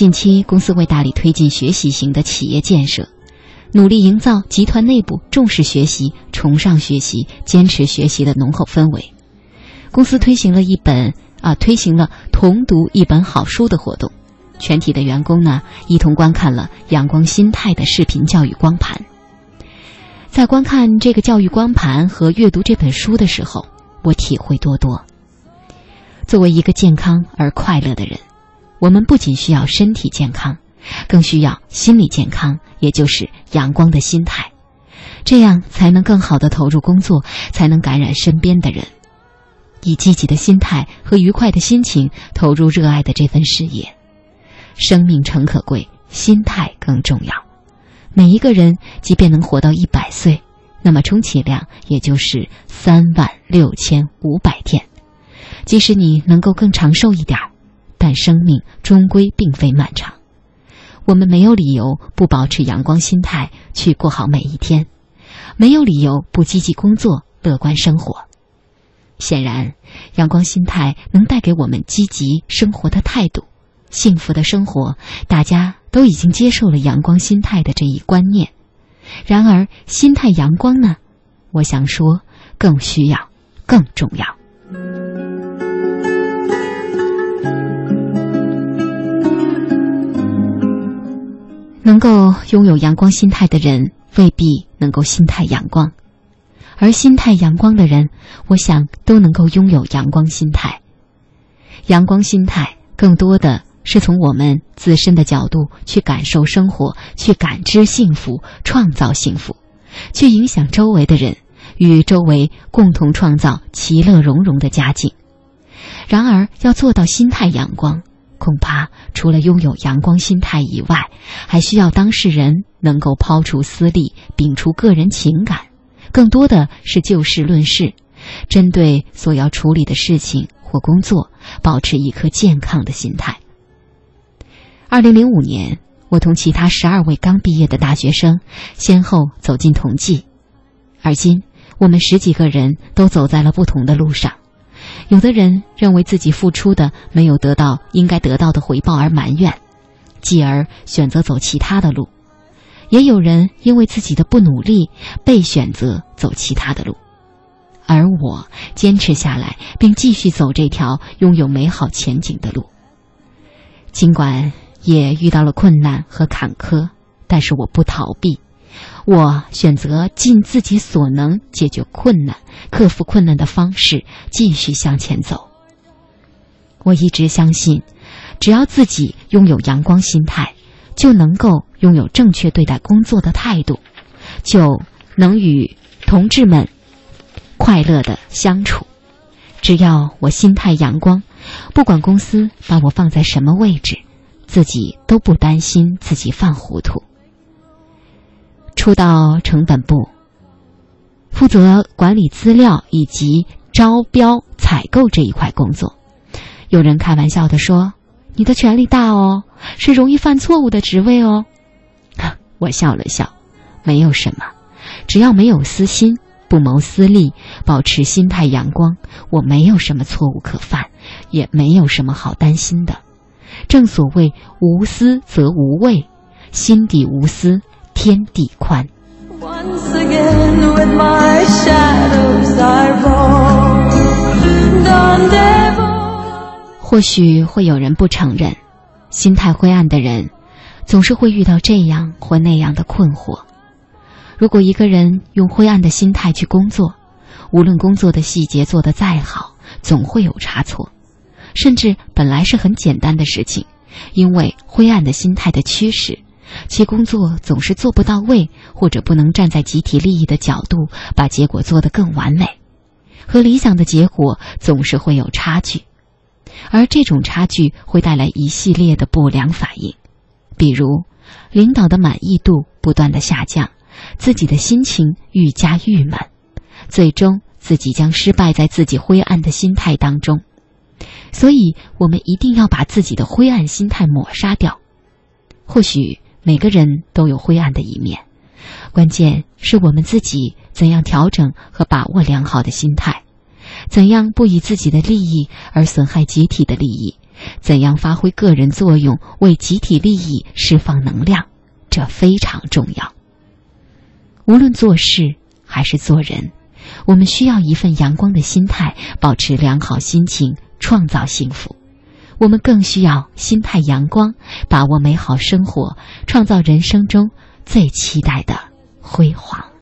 近期，公司为大力推进学习型的企业建设，努力营造集团内部重视学习、崇尚学习、坚持学习的浓厚氛围。公司推行了一本啊，推行了同读一本好书的活动，全体的员工呢一同观看了《阳光心态》的视频教育光盘。在观看这个教育光盘和阅读这本书的时候，我体会多多。作为一个健康而快乐的人，我们不仅需要身体健康，更需要心理健康，也就是阳光的心态，这样才能更好的投入工作，才能感染身边的人。以积极的心态和愉快的心情投入热爱的这份事业。生命诚可贵，心态更重要。每一个人即便能活到一百岁，那么充其量也就是三万六千五百天。即使你能够更长寿一点儿，但生命终归并非漫长。我们没有理由不保持阳光心态去过好每一天，没有理由不积极工作、乐观生活。显然，阳光心态能带给我们积极生活的态度。幸福的生活，大家都已经接受了阳光心态的这一观念。然而，心态阳光呢？我想说，更需要，更重要。能够拥有阳光心态的人，未必能够心态阳光；而心态阳光的人，我想都能够拥有阳光心态。阳光心态更多的。是从我们自身的角度去感受生活，去感知幸福，创造幸福，去影响周围的人，与周围共同创造其乐融融的家境。然而，要做到心态阳光，恐怕除了拥有阳光心态以外，还需要当事人能够抛除私利，摒除个人情感，更多的是就事论事，针对所要处理的事情或工作，保持一颗健康的心态。二零零五年，我同其他十二位刚毕业的大学生先后走进同济，而今我们十几个人都走在了不同的路上。有的人认为自己付出的没有得到应该得到的回报而埋怨，继而选择走其他的路；也有人因为自己的不努力被选择走其他的路，而我坚持下来，并继续走这条拥有美好前景的路，尽管。也遇到了困难和坎坷，但是我不逃避，我选择尽自己所能解决困难、克服困难的方式继续向前走。我一直相信，只要自己拥有阳光心态，就能够拥有正确对待工作的态度，就能与同志们快乐的相处。只要我心态阳光，不管公司把我放在什么位置。自己都不担心自己犯糊涂。初到成本部，负责管理资料以及招标采购这一块工作。有人开玩笑的说：“你的权力大哦，是容易犯错误的职位哦。” 我笑了笑，没有什么，只要没有私心，不谋私利，保持心态阳光，我没有什么错误可犯，也没有什么好担心的。正所谓无私则无畏，心底无私天地宽。或许会有人不承认，心态灰暗的人，总是会遇到这样或那样的困惑。如果一个人用灰暗的心态去工作，无论工作的细节做得再好，总会有差错。甚至本来是很简单的事情，因为灰暗的心态的驱使，其工作总是做不到位，或者不能站在集体利益的角度把结果做得更完美，和理想的结果总是会有差距，而这种差距会带来一系列的不良反应，比如领导的满意度不断的下降，自己的心情愈加郁闷，最终自己将失败在自己灰暗的心态当中。所以，我们一定要把自己的灰暗心态抹杀掉。或许每个人都有灰暗的一面，关键是我们自己怎样调整和把握良好的心态，怎样不以自己的利益而损害集体的利益，怎样发挥个人作用，为集体利益释放能量，这非常重要。无论做事还是做人，我们需要一份阳光的心态，保持良好心情，创造幸福。我们更需要心态阳光，把握美好生活，创造人生中最期待的辉煌。